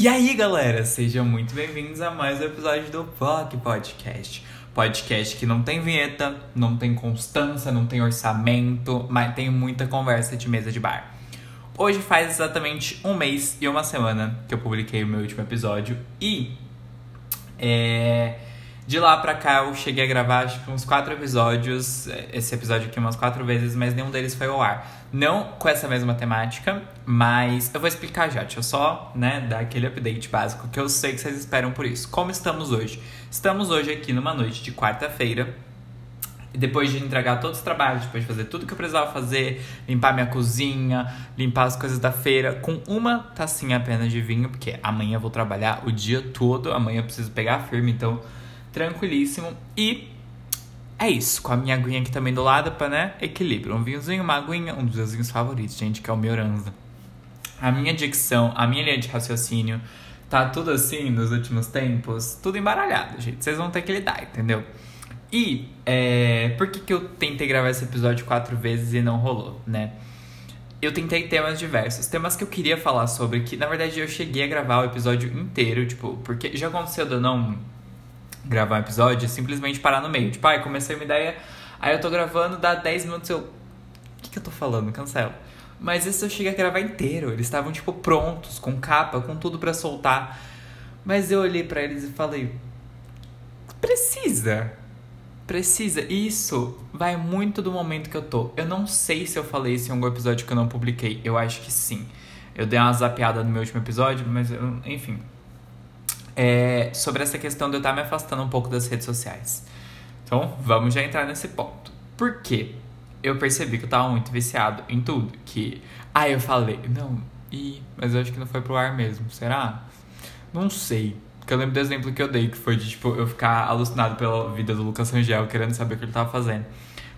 E aí, galera, sejam muito bem-vindos a mais um episódio do POC Podcast. Podcast que não tem vinheta, não tem constância, não tem orçamento, mas tem muita conversa de mesa de bar. Hoje faz exatamente um mês e uma semana que eu publiquei o meu último episódio e é, de lá pra cá eu cheguei a gravar acho que uns quatro episódios, esse episódio aqui umas quatro vezes, mas nenhum deles foi ao ar. Não com essa mesma temática, mas eu vou explicar já. Deixa eu só, né, dar aquele update básico que eu sei que vocês esperam por isso. Como estamos hoje? Estamos hoje aqui numa noite de quarta-feira. Depois de entregar todos os trabalhos, depois de fazer tudo que eu precisava fazer, limpar minha cozinha, limpar as coisas da feira, com uma tacinha apenas de vinho, porque amanhã eu vou trabalhar o dia todo, amanhã eu preciso pegar firme, então tranquilíssimo. E é isso, com a minha aguinha aqui também do lado pra, né, equilíbrio. Um vinhozinho, uma aguinha, um dos meus vinhos favoritos, gente, que é o Mioranza. A minha dicção, a minha linha de raciocínio, tá tudo assim nos últimos tempos, tudo embaralhado, gente. Vocês vão ter que lidar, entendeu? E é, por que, que eu tentei gravar esse episódio quatro vezes e não rolou, né? Eu tentei temas diversos, temas que eu queria falar sobre, que na verdade eu cheguei a gravar o episódio inteiro, tipo, porque já aconteceu de eu não gravar um episódio, simplesmente parar no meio. Tipo, ai, comecei uma ideia, aí eu tô gravando, dá 10 minutos eu. O que, que eu tô falando? Cancelo. Mas esse eu cheguei a gravar inteiro. Eles estavam, tipo, prontos, com capa, com tudo para soltar. Mas eu olhei para eles e falei: precisa. Precisa. Isso vai muito do momento que eu tô. Eu não sei se eu falei isso em algum episódio que eu não publiquei. Eu acho que sim. Eu dei uma zapeada no meu último episódio, mas eu, enfim é, sobre essa questão de eu estar me afastando um pouco das redes sociais. Então, vamos já entrar nesse ponto. Por quê? Eu percebi que eu tava muito viciado em tudo. Que, aí ah, eu falei, não, e, mas eu acho que não foi pro ar mesmo, será? Não sei. Porque eu lembro do exemplo que eu dei, que foi de, tipo, eu ficar alucinado pela vida do Lucas Rangel, querendo saber o que ele tava fazendo.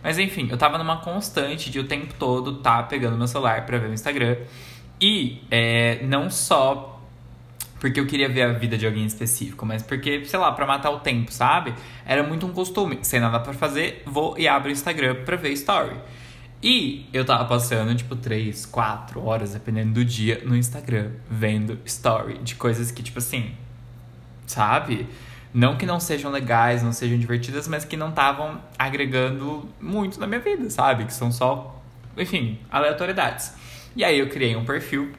Mas enfim, eu tava numa constante de o tempo todo tá pegando meu celular para ver o Instagram. E é, não só porque eu queria ver a vida de alguém específico, mas porque, sei lá, para matar o tempo, sabe? Era muito um costume. Sem nada para fazer, vou e abro o Instagram pra ver story. E eu tava passando, tipo, 3, 4 horas, dependendo do dia, no Instagram, vendo story de coisas que, tipo assim, sabe? Não que não sejam legais, não sejam divertidas, mas que não estavam agregando muito na minha vida, sabe? Que são só, enfim, aleatoriedades. E aí eu criei um perfil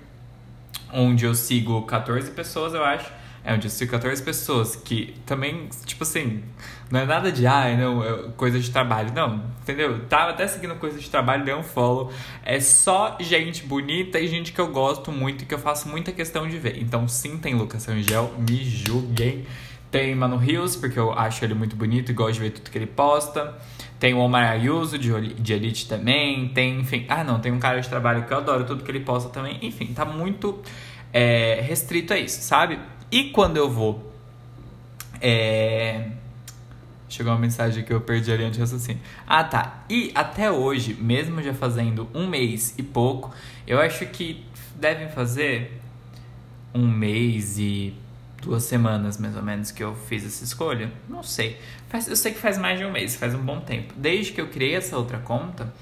onde eu sigo 14 pessoas, eu acho. É onde eu sigo 14 pessoas que também, tipo assim, não é nada de, ai, ah, não, coisa de trabalho. Não, entendeu? Tava até seguindo coisa de trabalho, dei um follow. É só gente bonita e gente que eu gosto muito e que eu faço muita questão de ver. Então, sim, tem Lucas Angel, me julguem. Tem Mano Rios, porque eu acho ele muito bonito e gosto de ver tudo que ele posta. Tem o Omar Ayuso, de, de Elite também. Tem, enfim. Ah, não, tem um cara de trabalho que eu adoro tudo que ele posta também. Enfim, tá muito é, restrito a isso, sabe? E quando eu vou. É... Chegou uma mensagem que eu perdi ali antes raciocínio. Ah, tá. E até hoje, mesmo já fazendo um mês e pouco, eu acho que devem fazer um mês e duas semanas, mais ou menos, que eu fiz essa escolha. Não sei. Faz, eu sei que faz mais de um mês, faz um bom tempo. Desde que eu criei essa outra conta,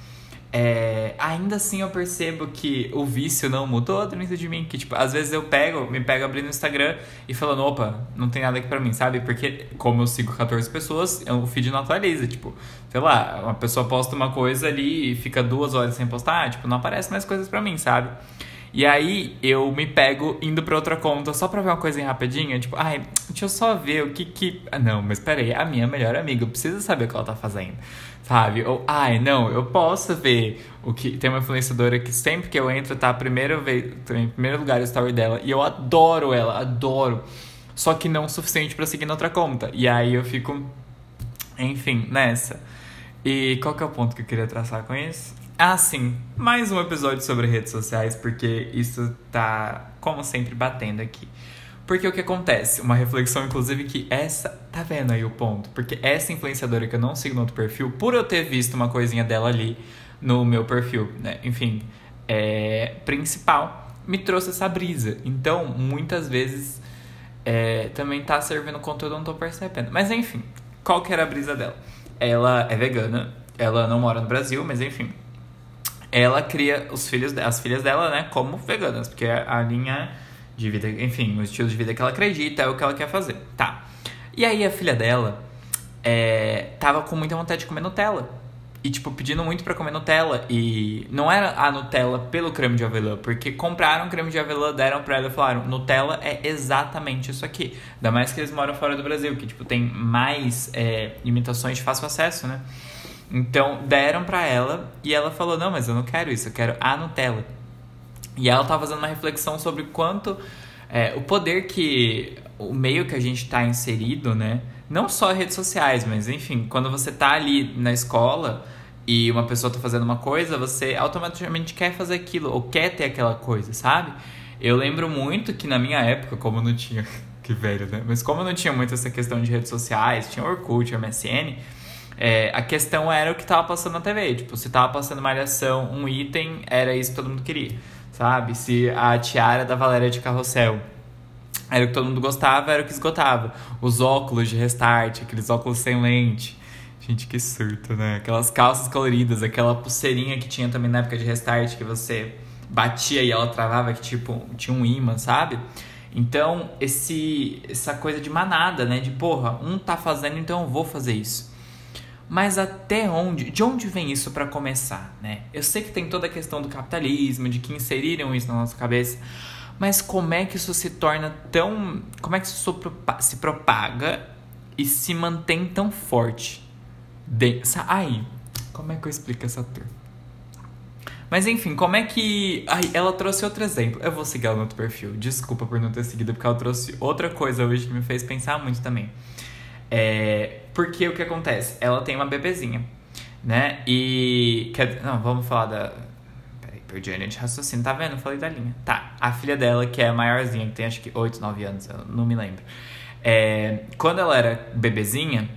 é, ainda assim eu percebo que o vício não mudou dentro de mim. Que, tipo, às vezes eu pego, me pego abrindo o Instagram e falando, opa, não tem nada aqui pra mim, sabe? Porque, como eu sigo 14 pessoas, o feed não atualiza. Tipo, sei lá, uma pessoa posta uma coisa ali e fica duas horas sem postar, tipo, não aparece mais coisas pra mim, sabe? E aí eu me pego indo pra outra conta só pra ver uma coisinha rapidinha, tipo, ai, deixa eu só ver o que que. Não, mas peraí, a minha melhor amiga, eu preciso saber o que ela tá fazendo, sabe? Ou, ai, não, eu posso ver o que. Tem uma influenciadora que sempre que eu entro tá a primeira vez, em primeiro lugar a story dela, e eu adoro ela, adoro. Só que não o suficiente para seguir na outra conta. E aí eu fico, enfim, nessa. E qual que é o ponto que eu queria traçar com isso? Ah, sim, mais um episódio sobre redes sociais, porque isso tá, como sempre, batendo aqui. Porque o que acontece? Uma reflexão, inclusive, que essa. Tá vendo aí o ponto? Porque essa influenciadora que eu não sigo no outro perfil, por eu ter visto uma coisinha dela ali no meu perfil, né? Enfim, é, principal, me trouxe essa brisa. Então, muitas vezes é, também tá servindo conteúdo, eu não tô percebendo. Mas enfim, qual que era a brisa dela? Ela é vegana, ela não mora no Brasil, mas enfim, ela cria os filhos, as filhas dela, né, como veganas, porque a linha de vida, enfim, o estilo de vida que ela acredita, é o que ela quer fazer. Tá. E aí a filha dela é, tava com muita vontade de comer Nutella. E, tipo, pedindo muito para comer Nutella. E não era a Nutella pelo creme de avelã, porque compraram creme de avelã, deram pra ela e falaram: Nutella é exatamente isso aqui. Ainda mais que eles moram fora do Brasil, que, tipo, tem mais é, limitações de fácil acesso, né? Então, deram pra ela e ela falou: Não, mas eu não quero isso, eu quero a Nutella. E ela tava fazendo uma reflexão sobre quanto é, o poder que o meio que a gente tá inserido, né? não só redes sociais, mas enfim, quando você tá ali na escola e uma pessoa tá fazendo uma coisa, você automaticamente quer fazer aquilo ou quer ter aquela coisa, sabe? Eu lembro muito que na minha época, como não tinha. que velho, né? Mas como não tinha muito essa questão de redes sociais, tinha Orkut, MSN, é, a questão era o que tava passando na TV. Tipo, se tava passando malhação, um item, era isso que todo mundo queria, sabe? Se a tiara da Valéria de Carrossel era o que todo mundo gostava, era o que esgotava. Os óculos de restart, aqueles óculos sem lente. Gente, que surto, né? Aquelas calças coloridas, aquela pulseirinha que tinha também na época de restart, que você batia e ela travava, que tipo, tinha um imã, sabe? Então, esse, essa coisa de manada, né? De porra, um tá fazendo, então eu vou fazer isso. Mas até onde, de onde vem isso para começar, né? Eu sei que tem toda a questão do capitalismo, de que inseriram isso na nossa cabeça, mas como é que isso se torna tão. Como é que isso se propaga e se mantém tão forte? De... Ai, como é que eu explico essa turma? Mas enfim, como é que. Ai, ela trouxe outro exemplo. Eu vou seguir ela no outro perfil. Desculpa por não ter seguido, porque ela trouxe outra coisa hoje que me fez pensar muito também. É. Porque o que acontece? Ela tem uma bebezinha, né? E. Não, vamos falar da Perdi a linha de raciocínio, tá vendo? Falei da linha. Tá, a filha dela, que é maiorzinha, que tem acho que 8, 9 anos, eu não me lembro. É, quando ela era bebezinha,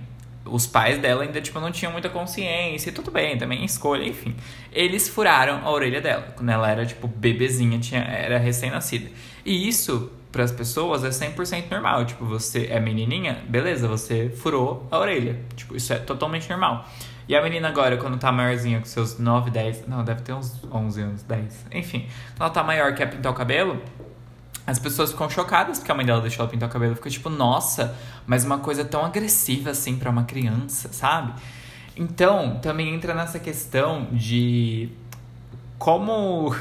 os pais dela ainda, tipo, não tinham muita consciência, e tudo bem, também escolha, enfim. Eles furaram a orelha dela, quando ela era, tipo, bebezinha, tinha, era recém-nascida. E isso, para as pessoas, é 100% normal. Tipo, você é menininha, beleza, você furou a orelha. Tipo, isso é totalmente normal. E a menina agora, quando tá maiorzinha, com seus 9, 10, não, deve ter uns 11 anos, 10, enfim. Quando ela tá maior, quer pintar o cabelo, as pessoas ficam chocadas porque a mãe dela deixou ela pintar o cabelo. Fica tipo, nossa, mas uma coisa tão agressiva assim para uma criança, sabe? Então, também entra nessa questão de como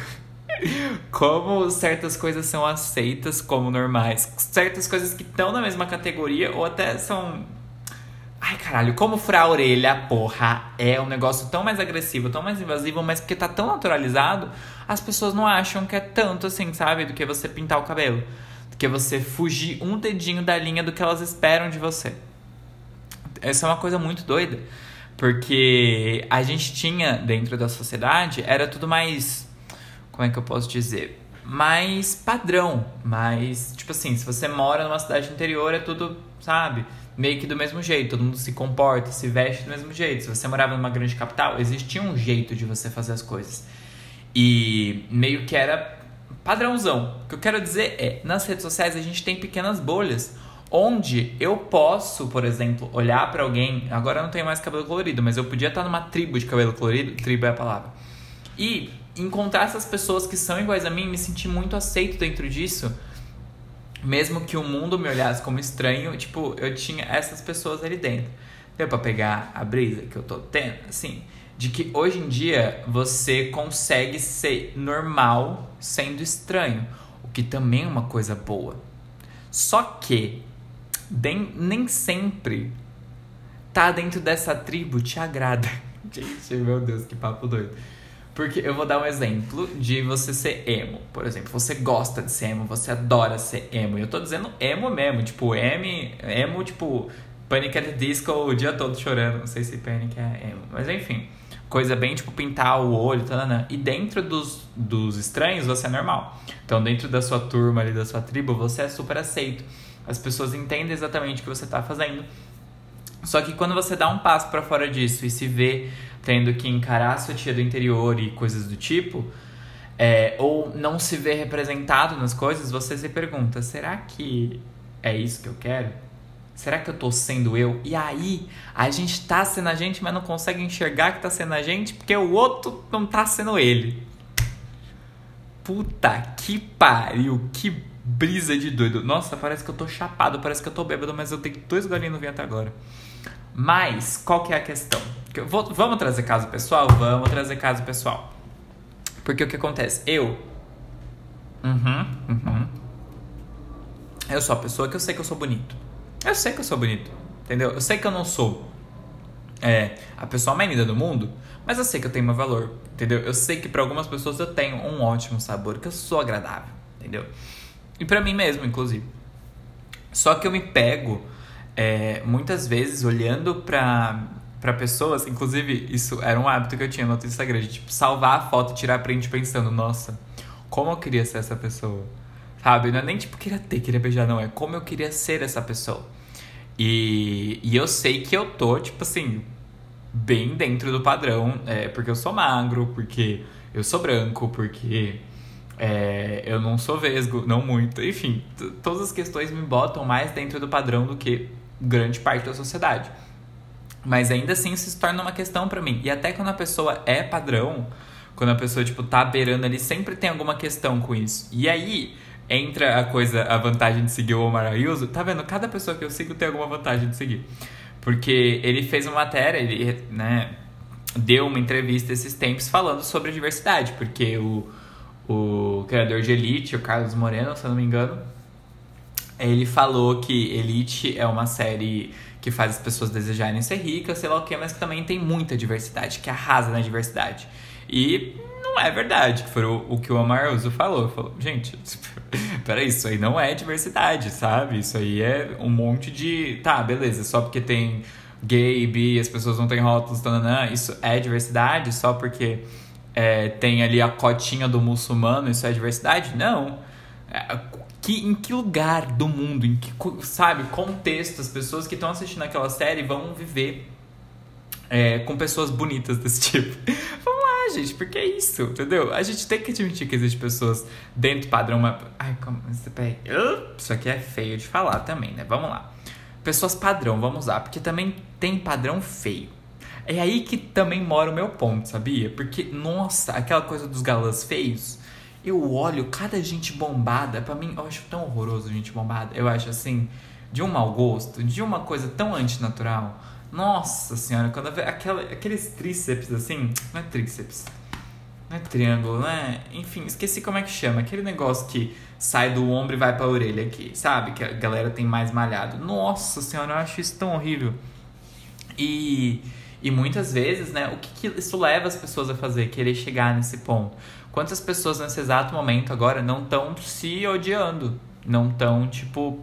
como certas coisas são aceitas como normais, certas coisas que estão na mesma categoria ou até são Ai, caralho, como furar a orelha, porra, é um negócio tão mais agressivo, tão mais invasivo, mas porque tá tão naturalizado, as pessoas não acham que é tanto assim, sabe? Do que você pintar o cabelo. Do que você fugir um dedinho da linha do que elas esperam de você. Essa é uma coisa muito doida. Porque a gente tinha dentro da sociedade, era tudo mais. Como é que eu posso dizer? Mais padrão. Mais. Tipo assim, se você mora numa cidade interior, é tudo, sabe? meio que do mesmo jeito, todo mundo se comporta, se veste do mesmo jeito. Se você morava numa grande capital, existia um jeito de você fazer as coisas. E meio que era padrãozão. O que eu quero dizer é, nas redes sociais a gente tem pequenas bolhas onde eu posso, por exemplo, olhar para alguém, agora eu não tenho mais cabelo colorido, mas eu podia estar numa tribo de cabelo colorido, tribo é a palavra. E encontrar essas pessoas que são iguais a mim, me sentir muito aceito dentro disso mesmo que o mundo me olhasse como estranho, tipo, eu tinha essas pessoas ali dentro. Deu pra pegar a brisa que eu tô tendo, assim, de que hoje em dia você consegue ser normal sendo estranho, o que também é uma coisa boa. Só que nem, nem sempre tá dentro dessa tribo te agrada. Gente, meu Deus, que papo doido. Porque eu vou dar um exemplo de você ser emo. Por exemplo, você gosta de ser emo, você adora ser emo. Eu tô dizendo emo mesmo, tipo, emo, emo tipo, Panic at the Disco o dia todo chorando. Não sei se Panic é emo, mas enfim. Coisa bem tipo pintar o olho, tá, e dentro dos, dos estranhos você é normal. Então, dentro da sua turma ali, da sua tribo, você é super aceito. As pessoas entendem exatamente o que você tá fazendo. Só que quando você dá um passo para fora disso e se vê tendo que encarar a sua tia do interior e coisas do tipo, é, ou não se vê representado nas coisas, você se pergunta: será que é isso que eu quero? Será que eu tô sendo eu? E aí, a gente tá sendo a gente, mas não consegue enxergar que tá sendo a gente porque o outro não tá sendo ele. Puta que pariu, que brisa de doido. Nossa, parece que eu tô chapado, parece que eu tô bêbado, mas eu tenho dois golinhos no vinho até agora. Mas, qual que é a questão? Vou, vamos trazer caso pessoal? Vamos trazer caso pessoal. Porque o que acontece? Eu. Uhum, uhum. Eu sou a pessoa que eu sei que eu sou bonito. Eu sei que eu sou bonito. Entendeu? Eu sei que eu não sou é, a pessoa mais linda do mundo, mas eu sei que eu tenho meu valor. Entendeu? Eu sei que para algumas pessoas eu tenho um ótimo sabor, que eu sou agradável. Entendeu? E para mim mesmo, inclusive. Só que eu me pego é, muitas vezes olhando pra, pra pessoas, inclusive isso era um hábito que eu tinha no Instagram, de tipo, salvar a foto, tirar print pensando, nossa, como eu queria ser essa pessoa. Sabe? Não é nem tipo queria ter, queria beijar, não. É como eu queria ser essa pessoa. E, e eu sei que eu tô, tipo assim, bem dentro do padrão. É, porque eu sou magro, porque eu sou branco, porque é, eu não sou vesgo, não muito. Enfim, todas as questões me botam mais dentro do padrão do que grande parte da sociedade. Mas ainda assim isso se torna uma questão para mim. E até quando a pessoa é padrão, quando a pessoa, tipo, tá beirando ali, sempre tem alguma questão com isso. E aí entra a coisa, a vantagem de seguir o Omar Ayuso. Tá vendo? Cada pessoa que eu sigo tem alguma vantagem de seguir. Porque ele fez uma matéria, ele, né, deu uma entrevista esses tempos falando sobre a diversidade. Porque o o criador de Elite, o Carlos Moreno, se eu não me engano, ele falou que Elite é uma série que faz as pessoas desejarem ser ricas, sei lá o que, mas que também tem muita diversidade, que arrasa na diversidade. E não é verdade, que foi o, o que o Omar Uso falou. Falou, gente, peraí, isso aí não é diversidade, sabe? Isso aí é um monte de. Tá, beleza, só porque tem gay, bi, as pessoas não têm rótulos, tananã, isso é diversidade, só porque é, tem ali a cotinha do muçulmano, isso é diversidade? Não. Que, em que lugar do mundo, em que, sabe, contexto as pessoas que estão assistindo aquela série vão viver é, com pessoas bonitas desse tipo? Vamos lá, gente, porque é isso, entendeu? A gente tem que admitir que existem pessoas dentro do padrão. Mas... Ai, como. Isso aqui é feio de falar também, né? Vamos lá. Pessoas padrão, vamos lá, porque também tem padrão feio. É aí que também mora o meu ponto, sabia? Porque, nossa, aquela coisa dos galãs feios, eu olho cada gente bombada, para mim, eu acho tão horroroso gente bombada. Eu acho assim, de um mau gosto, de uma coisa tão antinatural. Nossa senhora, quando vê aquela, aqueles tríceps assim, não é tríceps, não é triângulo, não é? Enfim, esqueci como é que chama. Aquele negócio que sai do ombro e vai pra orelha aqui, sabe? Que a galera tem mais malhado. Nossa senhora, eu acho isso tão horrível. E e muitas vezes, né, o que, que isso leva as pessoas a fazer? Querer chegar nesse ponto. Quantas pessoas nesse exato momento agora não estão se odiando? Não estão, tipo,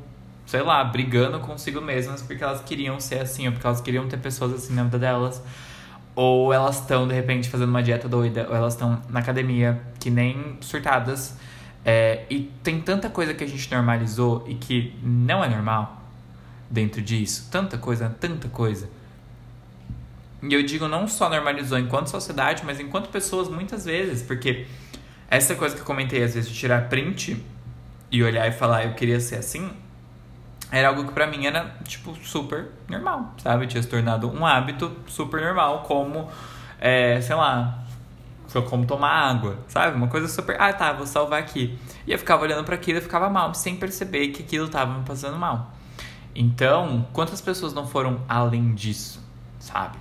sei lá, brigando consigo mesmas porque elas queriam ser assim, ou porque elas queriam ter pessoas assim na vida delas. Ou elas estão, de repente, fazendo uma dieta doida, ou elas estão na academia, que nem surtadas. É, e tem tanta coisa que a gente normalizou e que não é normal dentro disso. Tanta coisa, tanta coisa. E eu digo não só normalizou enquanto sociedade, mas enquanto pessoas muitas vezes, porque essa coisa que eu comentei às vezes de tirar print e olhar e falar eu queria ser assim, era algo que para mim era tipo super normal, sabe? Tinha se tornado um hábito super normal, como é, sei lá, como tomar água, sabe? Uma coisa super, ah, tá, vou salvar aqui. E eu ficava olhando para aquilo e ficava mal, sem perceber que aquilo tava me passando mal. Então, quantas pessoas não foram além disso, sabe?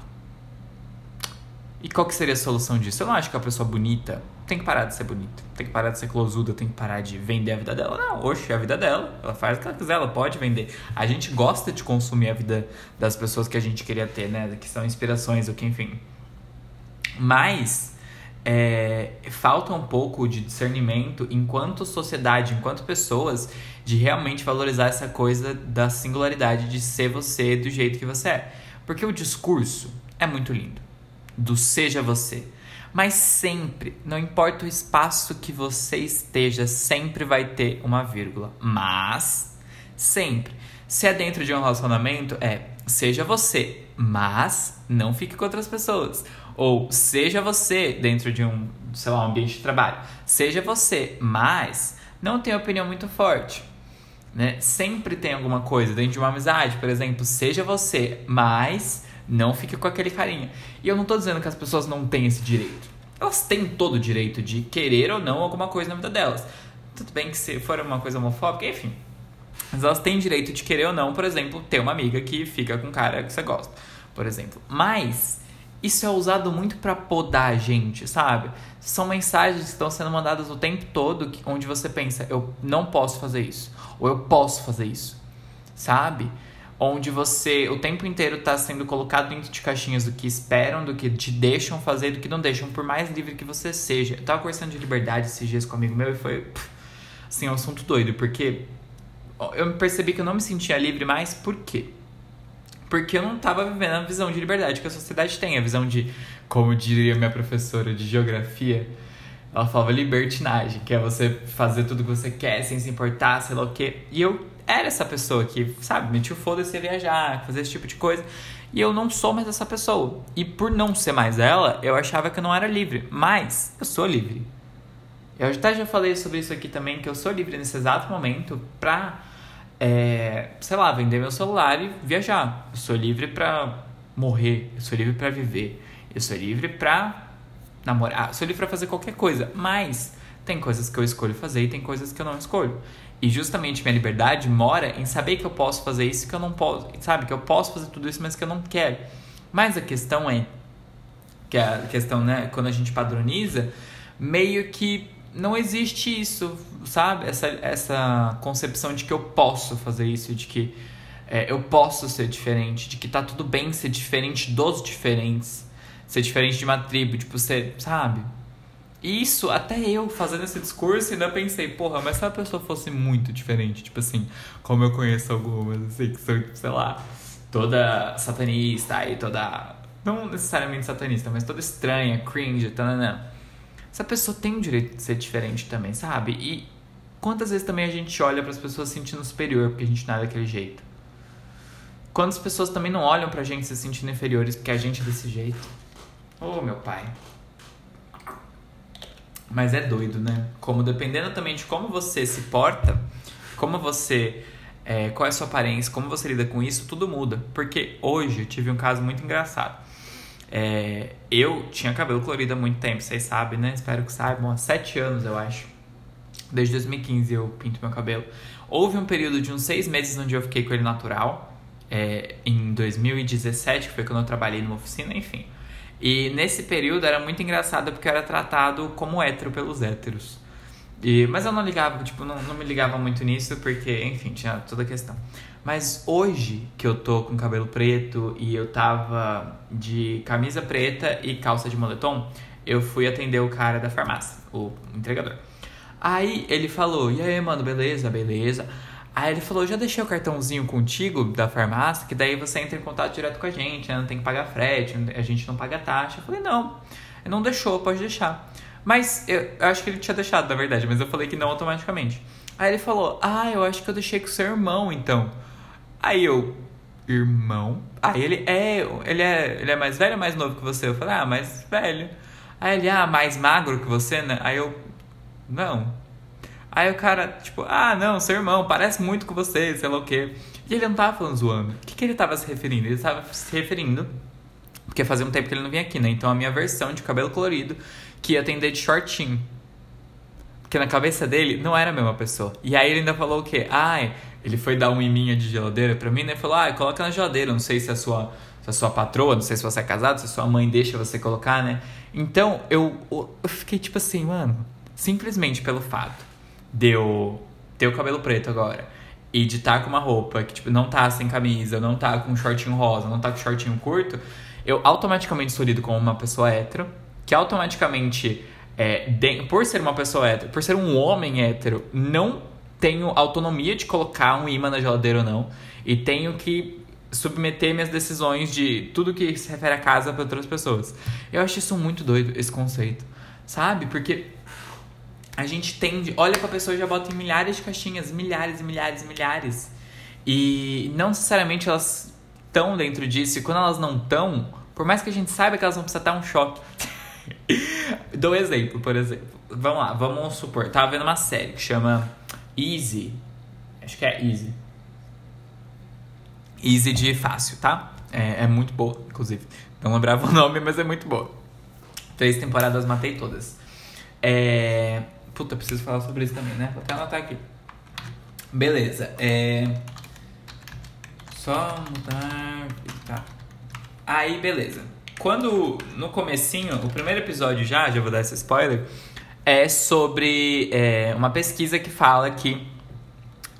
E qual que seria a solução disso? Eu não acho que a pessoa bonita tem que parar de ser bonita, tem que parar de ser closuda, tem que parar de vender a vida dela. Não, oxe, é a vida dela. Ela faz o que ela quiser, ela pode vender. A gente gosta de consumir a vida das pessoas que a gente queria ter, né? Que são inspirações, ou que enfim. Mas é, falta um pouco de discernimento enquanto sociedade, enquanto pessoas, de realmente valorizar essa coisa da singularidade de ser você do jeito que você é. Porque o discurso é muito lindo do seja você. Mas sempre, não importa o espaço que você esteja, sempre vai ter uma vírgula. Mas, sempre. Se é dentro de um relacionamento, é seja você, mas não fique com outras pessoas. Ou seja você dentro de um, sei lá, um ambiente de trabalho. Seja você, mas não tenha opinião muito forte. Né? Sempre tem alguma coisa dentro de uma amizade, por exemplo, seja você, mas não fique com aquele carinha. E eu não tô dizendo que as pessoas não têm esse direito. Elas têm todo o direito de querer ou não alguma coisa na vida delas. Tudo bem que se for uma coisa homofóbica, enfim. Mas elas têm direito de querer ou não, por exemplo, ter uma amiga que fica com um cara que você gosta, por exemplo. Mas isso é usado muito para podar a gente, sabe? São mensagens que estão sendo mandadas o tempo todo onde você pensa, eu não posso fazer isso, ou eu posso fazer isso, sabe? Onde você o tempo inteiro está sendo colocado dentro de caixinhas do que esperam, do que te deixam fazer, do que não deixam, por mais livre que você seja. Eu tava conversando de liberdade esses dias com um amigo meu e foi, assim, um assunto doido, porque eu percebi que eu não me sentia livre mais, por quê? Porque eu não estava vivendo a visão de liberdade que a sociedade tem, a visão de, como diria minha professora de geografia, ela falava libertinagem, que é você fazer tudo que você quer sem se importar, sei lá o quê. E eu era essa pessoa que, sabe, metia o foda-se a viajar, fazer esse tipo de coisa. E eu não sou mais essa pessoa. E por não ser mais ela, eu achava que eu não era livre. Mas eu sou livre. Eu até já falei sobre isso aqui também, que eu sou livre nesse exato momento pra é, sei lá, vender meu celular e viajar. Eu sou livre para morrer, eu sou livre para viver, eu sou livre para namorar, eu sou livre para fazer qualquer coisa, mas tem coisas que eu escolho fazer e tem coisas que eu não escolho. E justamente minha liberdade mora em saber que eu posso fazer isso que eu não posso, sabe? Que eu posso fazer tudo isso, mas que eu não quero. Mas a questão é que a questão, né, quando a gente padroniza, meio que não existe isso, sabe? Essa, essa concepção de que eu posso fazer isso, de que é, eu posso ser diferente, de que tá tudo bem ser diferente dos diferentes, ser diferente de uma tribo, tipo, ser, sabe? Isso, até eu fazendo esse discurso, ainda pensei, porra, mas se a pessoa fosse muito diferente, tipo assim, como eu conheço algumas, assim, que são, sei lá, toda satanista e toda. Não necessariamente satanista, mas toda estranha, cringe, tanana essa pessoa tem o direito de ser diferente também, sabe? E quantas vezes também a gente olha para as pessoas se sentindo superior porque a gente não é daquele jeito? Quantas pessoas também não olham pra gente se sentindo inferiores porque a gente é desse jeito? Oh, meu pai. Mas é doido, né? Como dependendo também de como você se porta, como você. É, qual é a sua aparência, como você lida com isso, tudo muda. Porque hoje eu tive um caso muito engraçado. É, eu tinha cabelo colorido há muito tempo, vocês sabem, né? Espero que saibam, há sete anos eu acho. Desde 2015 eu pinto meu cabelo. Houve um período de uns seis meses onde eu fiquei com ele natural. É, em 2017, que foi quando eu trabalhei numa oficina, enfim. E nesse período era muito engraçado porque eu era tratado como hétero pelos héteros. E, mas eu não ligava, tipo, não, não me ligava muito nisso porque, enfim, tinha toda a questão. Mas hoje que eu tô com cabelo preto e eu tava de camisa preta e calça de moletom, eu fui atender o cara da farmácia, o entregador. Aí ele falou: E aí, mano, beleza, beleza. Aí ele falou: Já deixei o cartãozinho contigo da farmácia, que daí você entra em contato direto com a gente, né? não tem que pagar frete, a gente não paga taxa. Eu falei: Não, não deixou, pode deixar. Mas eu, eu acho que ele tinha deixado, na verdade, mas eu falei que não automaticamente. Aí ele falou: Ah, eu acho que eu deixei com seu irmão então. Aí eu, irmão? Aí ele é, ele é, ele é mais velho ou mais novo que você? Eu falei, ah, mais velho. Aí ele, ah, mais magro que você, né? Aí eu, não. Aí o cara, tipo, ah, não, seu irmão, parece muito com você, sei lá o quê. E ele não tava falando zoando. O que, que ele tava se referindo? Ele tava se referindo, porque fazia um tempo que ele não vinha aqui, né? Então a minha versão de cabelo colorido, que ia atender de shortinho. Porque na cabeça dele não era a mesma pessoa. E aí ele ainda falou o quê? Ai, ele foi dar um iminha de geladeira pra mim, né? Falou, ah, coloca na geladeira. Não sei se a sua, se a sua patroa, não sei se você é casado, se a sua mãe deixa você colocar, né? Então, eu, eu fiquei tipo assim, mano, simplesmente pelo fato de eu ter o cabelo preto agora e de estar tá com uma roupa que, tipo, não tá sem camisa, não tá com um shortinho rosa, não tá com shortinho curto, eu automaticamente sou lido como uma pessoa hétero, que automaticamente, é, de, por ser uma pessoa hétero, por ser um homem hétero, não tenho autonomia de colocar um imã na geladeira ou não. E tenho que submeter minhas decisões de tudo que se refere a casa para outras pessoas. Eu acho isso muito doido, esse conceito. Sabe? Porque a gente tende, olha pra pessoa e já bota em milhares de caixinhas, milhares e milhares e milhares. E não necessariamente elas estão dentro disso. E quando elas não estão, por mais que a gente saiba que elas vão precisar dar um choque. Dou exemplo, por exemplo. Vamos lá, vamos supor. Tava vendo uma série que chama Easy. Acho que é Easy. Easy de fácil, tá? É, é muito boa, inclusive. Não lembrava o nome, mas é muito boa. Três temporadas matei todas. É, Puta, preciso falar sobre isso também, né? Vou até anotar aqui. Beleza. É. Só mudar. Tá. Aí, beleza. Quando. No comecinho, o primeiro episódio já, já vou dar esse spoiler, é sobre é, uma pesquisa que fala que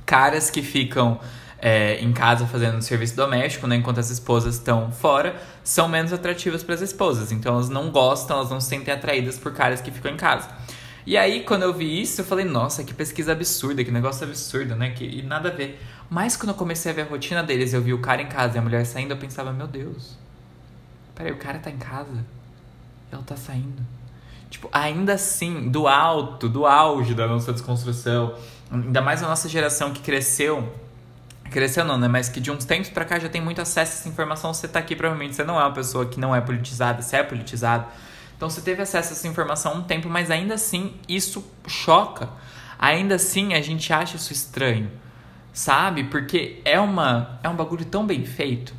caras que ficam é, em casa fazendo serviço doméstico, né, enquanto as esposas estão fora, são menos atrativas para as esposas. Então elas não gostam, elas não se sentem atraídas por caras que ficam em casa. E aí, quando eu vi isso, eu falei, nossa, que pesquisa absurda, que negócio absurdo, né? Que, e nada a ver. Mas quando eu comecei a ver a rotina deles, eu vi o cara em casa e a mulher saindo, eu pensava, meu Deus, peraí, o cara tá em casa ela tá saindo. Tipo, ainda assim, do alto, do auge da nossa desconstrução, ainda mais a nossa geração que cresceu cresceu não, né? Mas que de uns tempos pra cá já tem muito acesso a essa informação. Você tá aqui, provavelmente você não é uma pessoa que não é politizada, você é politizado. Então você teve acesso a essa informação há um tempo, mas ainda assim isso choca. Ainda assim a gente acha isso estranho, sabe? Porque é, uma, é um bagulho tão bem feito.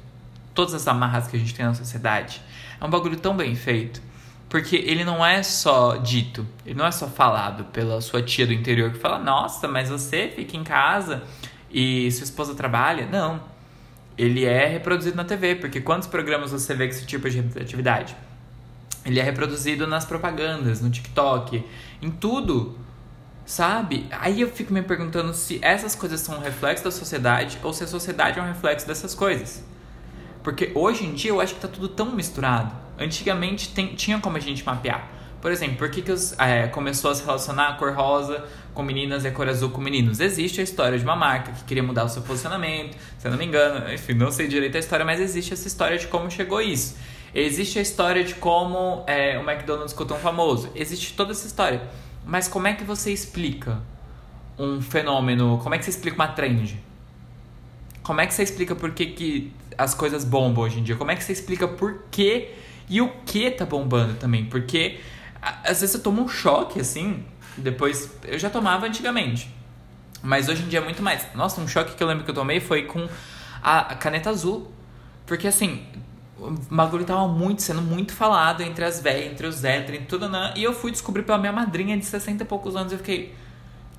Todas as amarras que a gente tem na sociedade. É um bagulho tão bem feito. Porque ele não é só dito, ele não é só falado pela sua tia do interior que fala: Nossa, mas você fica em casa e sua esposa trabalha. Não. Ele é reproduzido na TV, porque quantos programas você vê com esse tipo de atividade? Ele é reproduzido nas propagandas, no TikTok, em tudo, sabe? Aí eu fico me perguntando se essas coisas são um reflexo da sociedade ou se a sociedade é um reflexo dessas coisas. Porque hoje em dia eu acho que tá tudo tão misturado. Antigamente tem, tinha como a gente mapear. Por exemplo, por que, que os, é, começou a se relacionar a cor rosa com meninas e a cor azul com meninos? Existe a história de uma marca que queria mudar o seu posicionamento, se eu não me engano, enfim, não sei direito a história, mas existe essa história de como chegou isso. Existe a história de como é, o McDonald's ficou tão famoso. Existe toda essa história. Mas como é que você explica um fenômeno? Como é que você explica uma trend? Como é que você explica por que, que as coisas bombam hoje em dia? Como é que você explica por que e o que tá bombando também? Porque às vezes eu tomo um choque, assim, depois. Eu já tomava antigamente. Mas hoje em dia é muito mais. Nossa, um choque que eu lembro que eu tomei foi com a, caneta azul. Porque assim, o bagulho tava muito, sendo muito falado entre as velhas, entre os héteros, entre tudo, né? E eu fui descobrir pela minha madrinha de 60 e poucos anos. Eu fiquei,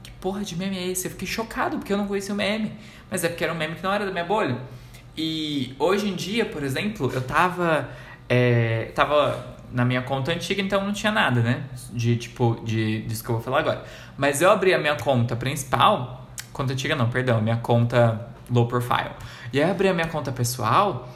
que porra de meme é esse? Eu fiquei chocado porque eu não conhecia o meme. Mas é porque era um meme que não era da minha bolha. E hoje em dia, por exemplo, eu tava. É, tava na minha conta antiga, então não tinha nada, né? De tipo, de, disso que eu vou falar agora. Mas eu abri a minha conta principal, conta antiga não, perdão, minha conta low profile. E aí eu abri a minha conta pessoal,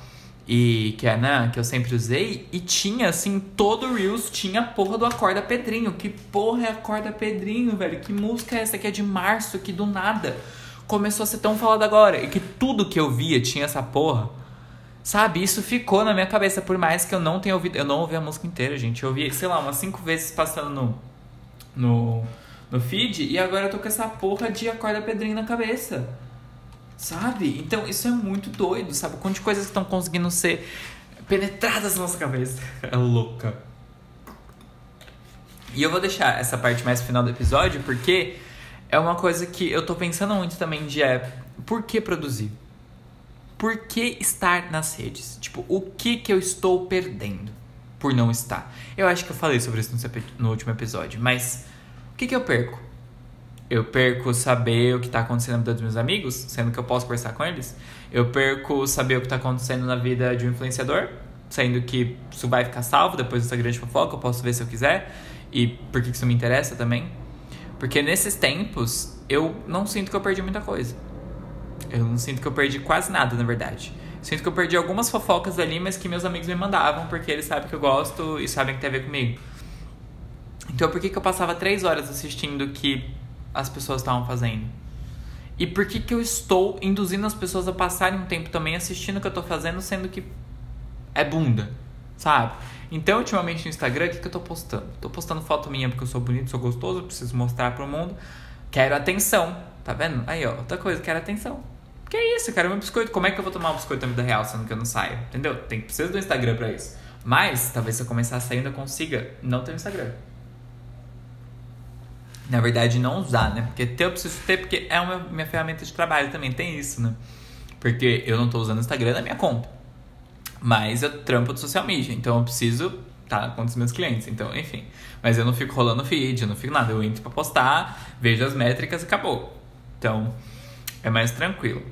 e que é, né, que eu sempre usei, e tinha assim, todo o Reels tinha a porra do Acorda Pedrinho. Que porra é Acorda Pedrinho, velho? Que música é essa que é de março, que do nada começou a ser tão falada agora? E que tudo que eu via tinha essa porra. Sabe, isso ficou na minha cabeça, por mais que eu não tenha ouvido. Eu não ouvi a música inteira, gente. Eu ouvi, sei lá, umas cinco vezes passando no, no, no feed e agora eu tô com essa porra de acorda pedrinho na cabeça. Sabe? Então isso é muito doido, sabe? O quanto de coisas que estão conseguindo ser penetradas na nossa cabeça. É louca. E eu vou deixar essa parte mais final do episódio porque é uma coisa que eu tô pensando muito também de é por que produzir? por que estar nas redes? Tipo, o que que eu estou perdendo por não estar? Eu acho que eu falei sobre isso no último episódio, mas o que que eu perco? Eu perco saber o que está acontecendo na vida dos meus amigos, sendo que eu posso conversar com eles. Eu perco saber o que está acontecendo na vida de um influenciador, sendo que isso vai ficar salvo depois dessa grande fofoca, eu posso ver se eu quiser. E por que isso me interessa também? Porque nesses tempos eu não sinto que eu perdi muita coisa. Eu não sinto que eu perdi quase nada, na verdade. Sinto que eu perdi algumas fofocas ali, mas que meus amigos me mandavam, porque eles sabem que eu gosto e sabem que tem a ver comigo. Então, por que, que eu passava três horas assistindo que as pessoas estavam fazendo? E por que, que eu estou induzindo as pessoas a passarem um tempo também assistindo o que eu estou fazendo, sendo que é bunda, sabe? Então, ultimamente no Instagram, o que, que eu estou postando? Estou postando foto minha porque eu sou bonito, sou gostoso, preciso mostrar para o mundo. Quero atenção, tá vendo? Aí, ó, outra coisa, quero atenção. Que é isso, cara, meu biscoito. Como é que eu vou tomar um biscoito na vida real sendo que eu não saio? Entendeu? Tem que precisar do Instagram pra isso. Mas, talvez se eu começar a sair, eu consiga não ter o Instagram. Na verdade, não usar, né? Porque ter eu preciso ter, porque é uma minha ferramenta de trabalho também, tem isso, né? Porque eu não tô usando o Instagram na minha conta. Mas eu trampo de social media, então eu preciso tá com os meus clientes, então, enfim. Mas eu não fico rolando feed, eu não fico nada. Eu entro pra postar, vejo as métricas e acabou. Então, é mais tranquilo.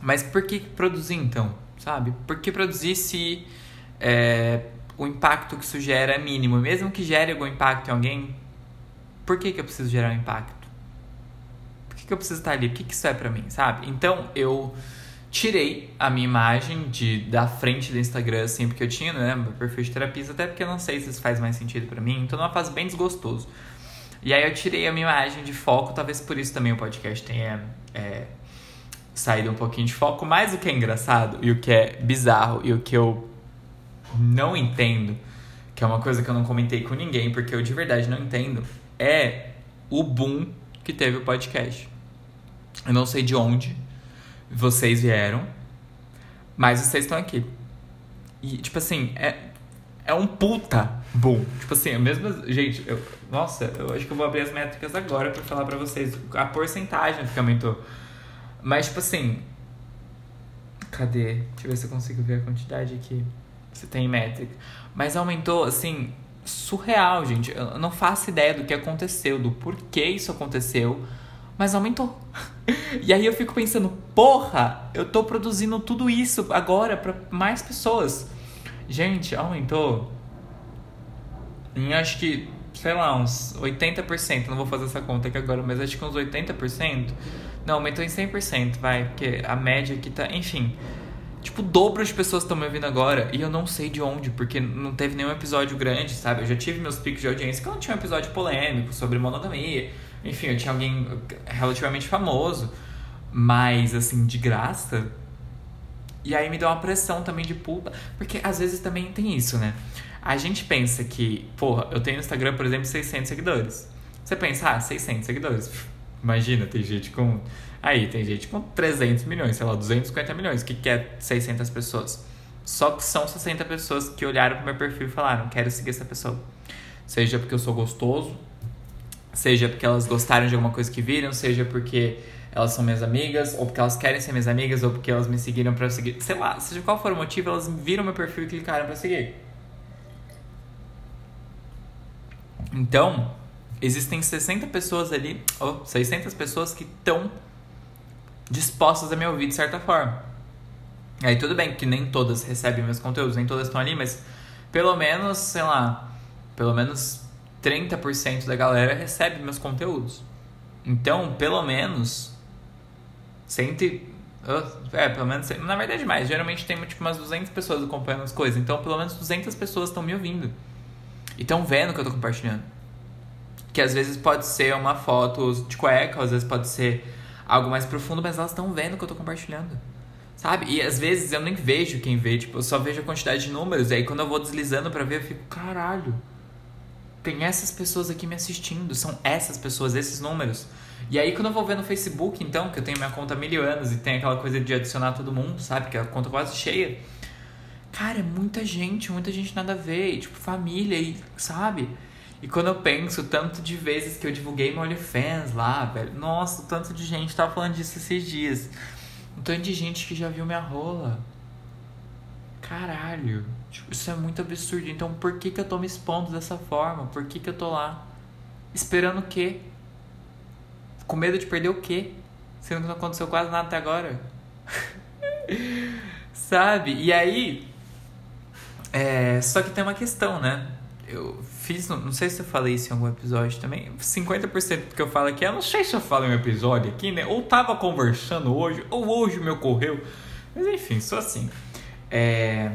Mas por que produzir então? Sabe? Por que produzir se é, o impacto que isso gera é mínimo? Mesmo que gere algum impacto em alguém, por que, que eu preciso gerar um impacto? Por que, que eu preciso estar ali? Por que, que isso é pra mim, sabe? Então eu tirei a minha imagem de, da frente do Instagram, assim, porque eu tinha, né, meu perfil de terapia, até porque eu não sei se isso faz mais sentido para mim, então é uma fase bem desgostoso. E aí eu tirei a minha imagem de foco, talvez por isso também o podcast tenha é, saído um pouquinho de foco, mas o que é engraçado e o que é bizarro e o que eu não entendo, que é uma coisa que eu não comentei com ninguém, porque eu de verdade não entendo, é o boom que teve o podcast. Eu não sei de onde, vocês vieram, mas vocês estão aqui. E, tipo assim, é, é um puta boom. Tipo assim, a mesma. Gente, eu, nossa, eu acho que eu vou abrir as métricas agora pra falar pra vocês a porcentagem que aumentou. Mas, tipo assim. Cadê? Deixa eu ver se eu consigo ver a quantidade aqui. Se tem métrica. Mas aumentou, assim, surreal, gente. Eu não faço ideia do que aconteceu, do porquê isso aconteceu mas aumentou. E aí eu fico pensando, porra, eu tô produzindo tudo isso agora para mais pessoas. Gente, aumentou em acho que, sei lá, uns 80%. Não vou fazer essa conta aqui agora, mas acho que uns 80%. Não, aumentou em 100%, vai, porque a média aqui tá. Enfim. Tipo, o dobro de pessoas estão me ouvindo agora e eu não sei de onde, porque não teve nenhum episódio grande, sabe? Eu já tive meus picos de audiência que não tinha um episódio polêmico sobre monogamia enfim, eu tinha alguém relativamente famoso, mas assim, de graça. E aí me deu uma pressão também de puta. Porque às vezes também tem isso, né? A gente pensa que, porra, eu tenho no Instagram, por exemplo, 600 seguidores. Você pensa, ah, 600 seguidores. Imagina, tem gente com. Aí, tem gente com 300 milhões, sei lá, 250 milhões. Que, que é 600 pessoas? Só que são 60 pessoas que olharam pro meu perfil e falaram: quero seguir essa pessoa. Seja porque eu sou gostoso, Seja porque elas gostaram de alguma coisa que viram, seja porque elas são minhas amigas, ou porque elas querem ser minhas amigas, ou porque elas me seguiram para seguir. Sei lá, seja qual for o motivo, elas viram meu perfil e clicaram para seguir. Então, existem 60 pessoas ali, ou 600 pessoas que estão dispostas a me ouvir de certa forma. Aí tudo bem que nem todas recebem meus conteúdos, nem todas estão ali, mas pelo menos, sei lá, pelo menos 30% da galera recebe meus conteúdos. Então, pelo menos, cento, é, pelo menos, na verdade mais, geralmente tem tipo umas 200 pessoas acompanhando as coisas, então pelo menos 200 pessoas estão me ouvindo. E estão vendo o que eu tô compartilhando. Que às vezes pode ser uma foto de cueca, às vezes pode ser algo mais profundo, mas elas estão vendo o que eu tô compartilhando. Sabe? E às vezes eu nem vejo quem vê, tipo, eu só vejo a quantidade de números, e aí quando eu vou deslizando para ver, eu fico, caralho tem essas pessoas aqui me assistindo, são essas pessoas, esses números. E aí quando eu vou ver no Facebook, então, que eu tenho minha conta há mil anos e tem aquela coisa de adicionar todo mundo, sabe? Que é a conta quase cheia. Cara, é muita gente, muita gente nada a ver, e, tipo, família, e, sabe? E quando eu penso tanto de vezes que eu divulguei meu OnlyFans lá, velho, nossa, tanto de gente tava falando disso esses dias. Um tanto de gente que já viu minha rola. Caralho. Tipo, isso é muito absurdo. Então por que, que eu tô me expondo dessa forma? Por que, que eu tô lá? Esperando o quê? Com medo de perder o quê? Sendo que não aconteceu quase nada até agora. Sabe? E aí. É, só que tem uma questão, né? Eu fiz, não sei se eu falei isso em algum episódio também. 50% do que eu falo aqui, eu não sei se eu falo em um episódio aqui, né? Ou tava conversando hoje, ou hoje me ocorreu. Mas enfim, sou assim. É,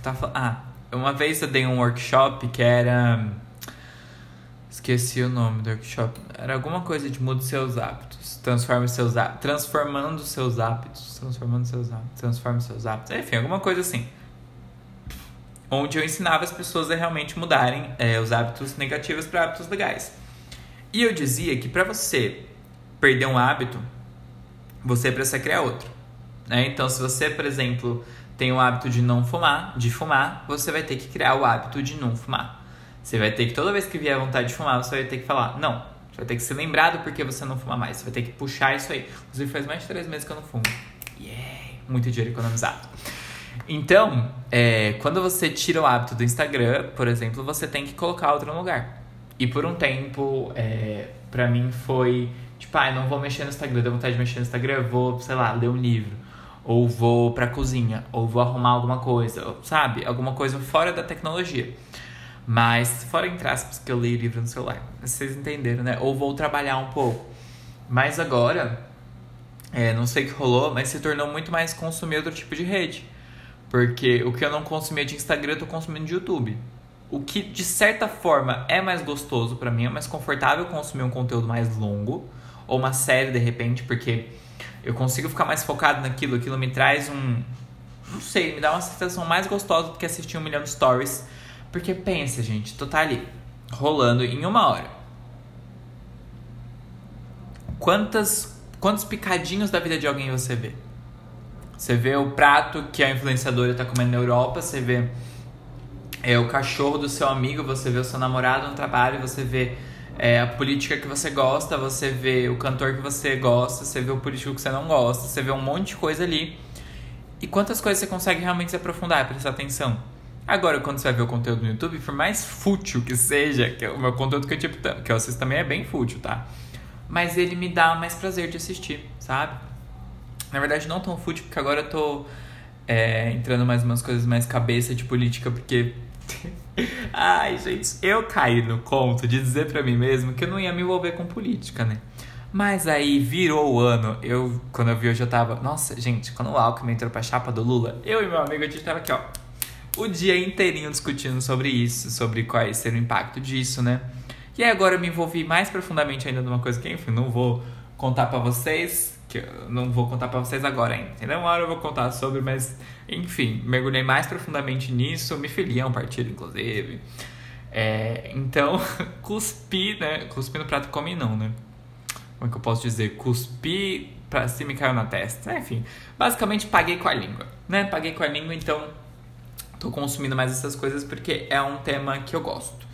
Tava, ah, uma vez eu dei um workshop que era. Esqueci o nome do workshop. Era alguma coisa de mude seus hábitos. Transforme seus hábitos. Transformando seus hábitos. Transformando seus hábitos. Transforme seus hábitos. Enfim, alguma coisa assim. Onde eu ensinava as pessoas a realmente mudarem é, os hábitos negativos para hábitos legais. E eu dizia que para você perder um hábito, você precisa criar outro. Né? Então, se você, por exemplo, tem o hábito de não fumar, de fumar, você vai ter que criar o hábito de não fumar. Você vai ter que, toda vez que vier a vontade de fumar, você vai ter que falar, não. Você vai ter que ser lembrado porque você não fuma mais. Você vai ter que puxar isso aí. Inclusive, faz mais de três meses que eu não fumo. Yeah! Muito dinheiro economizado. Então, é, quando você tira o hábito do Instagram, por exemplo, você tem que colocar outro lugar. E por um tempo, é, pra mim foi tipo, ah, não vou mexer no Instagram, deu vontade de mexer no Instagram, vou, sei lá, ler um livro. Ou vou pra cozinha, ou vou arrumar alguma coisa, sabe? Alguma coisa fora da tecnologia. Mas, fora entre aspas, que eu leio livro no celular. Vocês entenderam, né? Ou vou trabalhar um pouco. Mas agora, é, não sei o que rolou, mas se tornou muito mais consumir outro tipo de rede. Porque o que eu não consumia de Instagram, eu tô consumindo de YouTube. O que, de certa forma, é mais gostoso para mim, é mais confortável consumir um conteúdo mais longo. Ou uma série, de repente, porque eu consigo ficar mais focado naquilo. Aquilo me traz um... Não sei, me dá uma sensação mais gostosa do que assistir um milhão de stories. Porque pensa, gente, tu tá ali, rolando em uma hora. Quantas, quantos picadinhos da vida de alguém você vê? Você vê o prato que a influenciadora tá comendo na Europa, você vê é, o cachorro do seu amigo, você vê o seu namorado no trabalho, você vê é, a política que você gosta, você vê o cantor que você gosta, você vê o político que você não gosta, você vê um monte de coisa ali. E quantas coisas você consegue realmente se aprofundar, prestar atenção? Agora, quando você vai ver o conteúdo no YouTube, por mais fútil que seja, que é o meu conteúdo que eu, tipo, que eu assisto também é bem fútil, tá? Mas ele me dá mais prazer de assistir, sabe? Na verdade, não tão fútil, porque agora eu tô é, entrando mais umas coisas mais cabeça de política, porque. Ai, gente, eu caí no conto de dizer para mim mesmo que eu não ia me envolver com política, né? Mas aí virou o ano, eu, quando eu vi, eu já tava. Nossa, gente, quando o Alckmin entrou pra chapa do Lula, eu e meu amigo, a gente tava aqui, ó, o dia inteirinho discutindo sobre isso, sobre qual seria o impacto disso, né? E aí agora eu me envolvi mais profundamente ainda numa coisa que, enfim, não vou contar para vocês, que eu não vou contar para vocês agora ainda? Uma hora eu vou contar sobre, mas, enfim, mergulhei mais profundamente nisso, me filiei a um partido, inclusive. É, então, cuspi, né? Cuspi no prato come não, né? Como é que eu posso dizer? Cuspi pra cima e caiu na testa. Enfim, basicamente paguei com a língua, né? Paguei com a língua, então tô consumindo mais essas coisas porque é um tema que eu gosto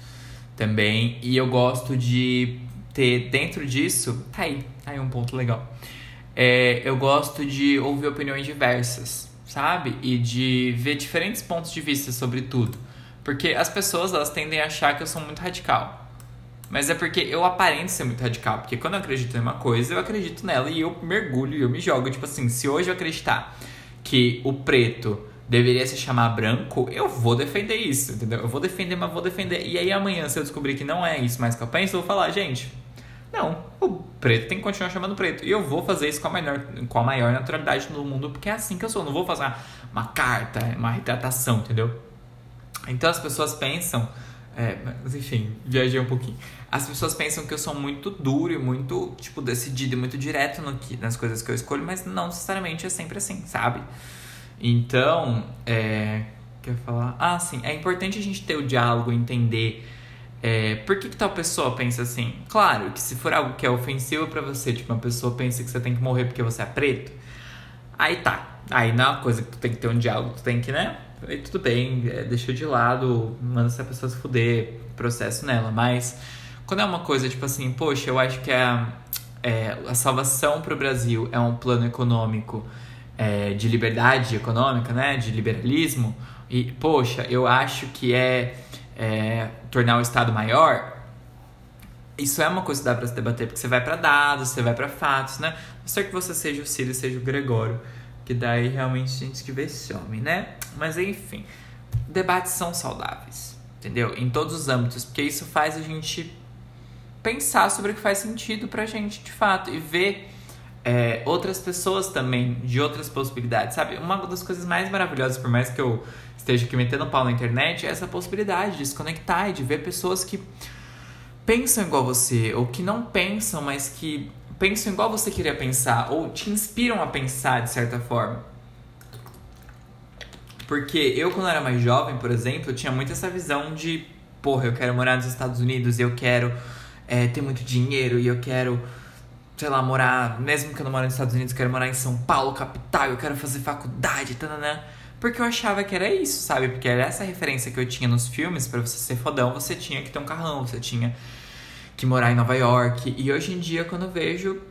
também. E eu gosto de ter dentro disso. Tá aí, tá aí um ponto legal. É, eu gosto de ouvir opiniões diversas, sabe? E de ver diferentes pontos de vista sobre tudo. Porque as pessoas elas tendem a achar que eu sou muito radical. Mas é porque eu aparento ser muito radical. Porque quando eu acredito em uma coisa, eu acredito nela e eu mergulho e eu me jogo. Tipo assim, se hoje eu acreditar que o preto deveria se chamar branco, eu vou defender isso, entendeu? Eu vou defender, mas vou defender. E aí amanhã, se eu descobrir que não é isso mais que eu penso, eu vou falar, gente, não, o preto tem que continuar chamando preto. E eu vou fazer isso com a maior, com a maior naturalidade do mundo, porque é assim que eu sou. Não vou fazer uma carta, uma retratação, entendeu? Então as pessoas pensam. É, mas enfim, viajei um pouquinho. As pessoas pensam que eu sou muito duro e muito, tipo, decidido e muito direto no que, nas coisas que eu escolho, mas não necessariamente é sempre assim, sabe? Então, é, quer falar? Ah, sim, é importante a gente ter o diálogo, entender é, por que, que tal pessoa pensa assim. Claro que se for algo que é ofensivo para você, tipo, uma pessoa pensa que você tem que morrer porque você é preto, aí tá. Aí não é uma coisa que tu tem que ter um diálogo, tu tem que, né? Aí tudo bem, é, deixa de lado, manda essa pessoa se fuder, processo nela. Mas quando é uma coisa tipo assim, poxa, eu acho que a, é, a salvação pro Brasil é um plano econômico é, de liberdade econômica, né, de liberalismo, e poxa, eu acho que é, é tornar o Estado maior. Isso é uma coisa que dá para se debater, porque você vai para dados, você vai para fatos, né? Não ser que você seja o Círio, seja o Gregório, que daí realmente a gente que homem, né? Mas enfim, debates são saudáveis, entendeu? Em todos os âmbitos, porque isso faz a gente pensar sobre o que faz sentido pra gente de fato e ver é, outras pessoas também, de outras possibilidades, sabe? Uma das coisas mais maravilhosas, por mais que eu esteja aqui metendo pau na internet, é essa possibilidade de se conectar e de ver pessoas que pensam igual você, ou que não pensam, mas que pensam igual você queria pensar, ou te inspiram a pensar de certa forma. Porque eu, quando era mais jovem, por exemplo, eu tinha muito essa visão de, porra, eu quero morar nos Estados Unidos, eu quero é, ter muito dinheiro e eu quero sei lá, morar, mesmo que eu não moro nos Estados Unidos, eu quero morar em São Paulo, capital, eu quero fazer faculdade, tananã. Porque eu achava que era isso, sabe? Porque era essa referência que eu tinha nos filmes, para você ser fodão, você tinha que ter um carrão, você tinha que morar em Nova York. E hoje em dia, quando eu vejo,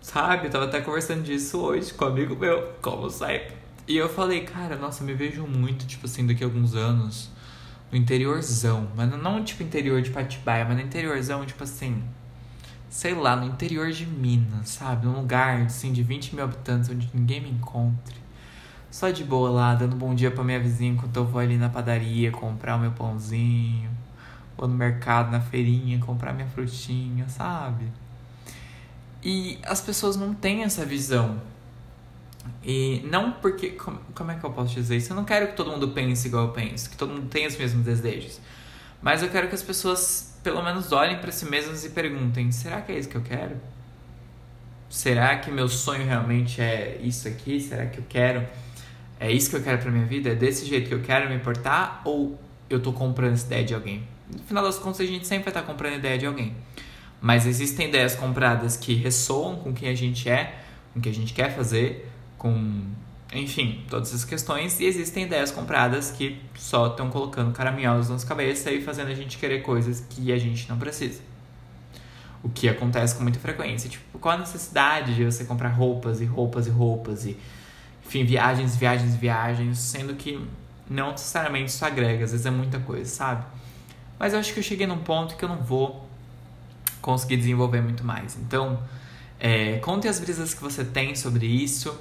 sabe? Eu tava até conversando disso hoje com um amigo meu, como sempre. E eu falei, cara, nossa, me vejo muito, tipo assim, daqui a alguns anos, no interiorzão. Mas não tipo interior de Patibaia, mas no interiorzão, tipo assim, sei lá, no interior de Minas, sabe? Num lugar, assim, de 20 mil habitantes, onde ninguém me encontre. Só de boa lá, dando bom dia pra minha vizinha enquanto eu vou ali na padaria comprar o meu pãozinho. Ou no mercado, na feirinha, comprar minha frutinha, sabe? E as pessoas não têm essa visão. E não porque. Como, como é que eu posso dizer isso? Eu não quero que todo mundo pense igual eu penso, que todo mundo tenha os mesmos desejos. Mas eu quero que as pessoas, pelo menos, olhem para si mesmas e perguntem: será que é isso que eu quero? Será que meu sonho realmente é isso aqui? Será que eu quero? É isso que eu quero pra minha vida? É desse jeito que eu quero me importar? Ou eu tô comprando essa ideia de alguém? No final das contas, a gente sempre vai estar tá comprando ideia de alguém. Mas existem ideias compradas que ressoam com quem a gente é, com o que a gente quer fazer, com, enfim, todas essas questões. E existem ideias compradas que só estão colocando caraminholas na nossa cabeça e fazendo a gente querer coisas que a gente não precisa. O que acontece com muita frequência. Tipo, qual a necessidade de você comprar roupas e roupas e roupas e, enfim, viagens, viagens, viagens, sendo que não necessariamente isso agrega, às vezes é muita coisa, sabe? Mas eu acho que eu cheguei num ponto que eu não vou conseguir desenvolver muito mais. Então, é, conte as brisas que você tem sobre isso.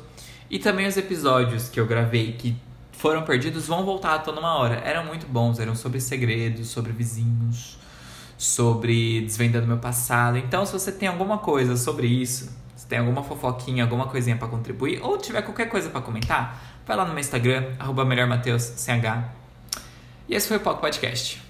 E também os episódios que eu gravei que foram perdidos vão voltar toda uma hora. Eram muito bons, eram sobre segredos, sobre vizinhos, sobre desvendando meu passado. Então, se você tem alguma coisa sobre isso, se tem alguma fofoquinha, alguma coisinha para contribuir, ou tiver qualquer coisa para comentar, vai lá no meu Instagram, arroba melhormateusch. E esse foi o Poco Podcast.